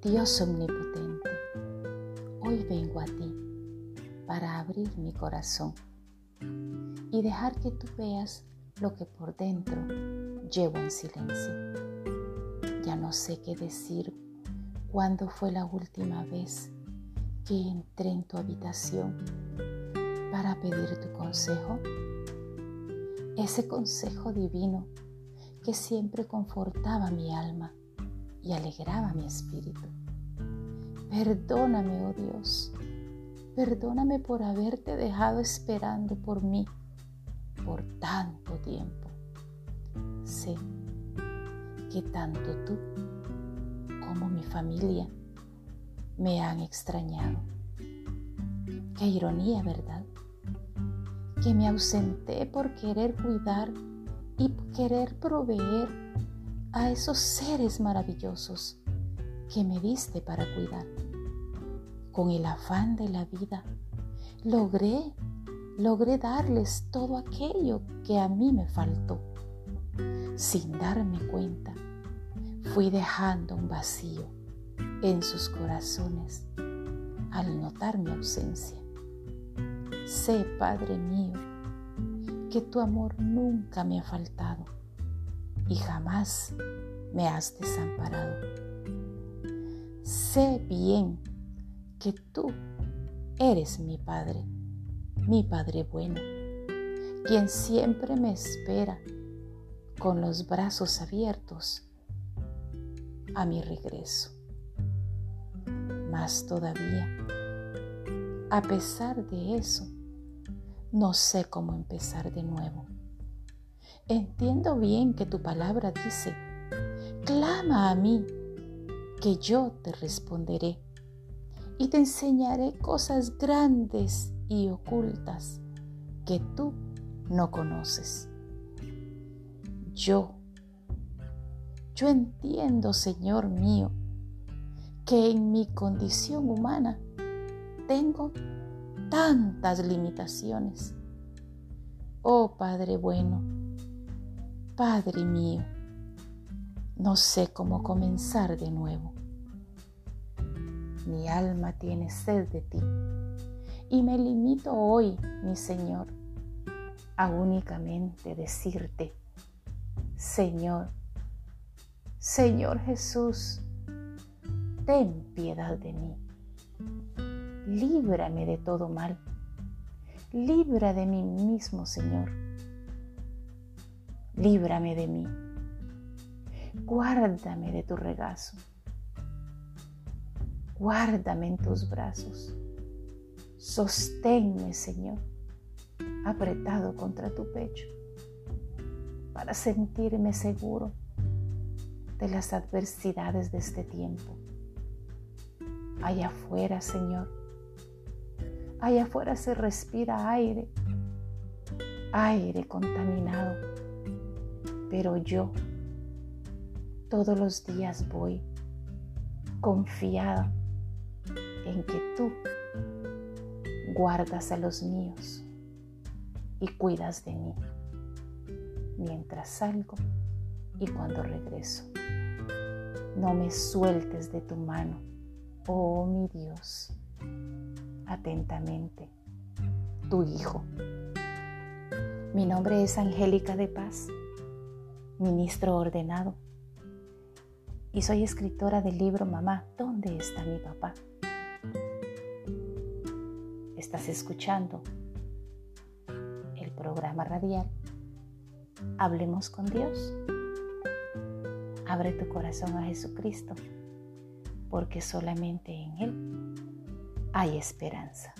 Dios omnipotente, hoy vengo a ti para abrir mi corazón y dejar que tú veas lo que por dentro llevo en silencio. Ya no sé qué decir cuándo fue la última vez que entré en tu habitación para pedir tu consejo. Ese consejo divino que siempre confortaba mi alma y alegraba mi espíritu. Perdóname, oh Dios, perdóname por haberte dejado esperando por mí por tanto tiempo. Sé que tanto tú como mi familia me han extrañado. Qué ironía, ¿verdad? Que me ausenté por querer cuidar y querer proveer a esos seres maravillosos que me diste para cuidar. Con el afán de la vida, logré, logré darles todo aquello que a mí me faltó. Sin darme cuenta, fui dejando un vacío en sus corazones al notar mi ausencia. Sé, Padre mío, que tu amor nunca me ha faltado y jamás me has desamparado. Sé bien que tú eres mi Padre, mi Padre bueno, quien siempre me espera con los brazos abiertos a mi regreso. Más todavía, a pesar de eso, no sé cómo empezar de nuevo. Entiendo bien que tu palabra dice, clama a mí, que yo te responderé y te enseñaré cosas grandes y ocultas que tú no conoces. Yo, yo entiendo, Señor mío, que en mi condición humana tengo tantas limitaciones. Oh Padre bueno, Padre mío, no sé cómo comenzar de nuevo. Mi alma tiene sed de ti y me limito hoy, mi Señor, a únicamente decirte, Señor, Señor Jesús, ten piedad de mí líbrame de todo mal. Libra de mí mismo, Señor. Líbrame de mí. Guárdame de tu regazo. Guárdame en tus brazos. Sosténme, Señor, apretado contra tu pecho, para sentirme seguro de las adversidades de este tiempo. Allá afuera, Señor, Allá afuera se respira aire, aire contaminado. Pero yo todos los días voy confiada en que tú guardas a los míos y cuidas de mí mientras salgo y cuando regreso. No me sueltes de tu mano, oh mi Dios atentamente, tu Hijo. Mi nombre es Angélica de Paz, ministro ordenado, y soy escritora del libro Mamá, ¿dónde está mi papá? Estás escuchando el programa radial Hablemos con Dios. Abre tu corazón a Jesucristo, porque solamente en Él hay esperanza.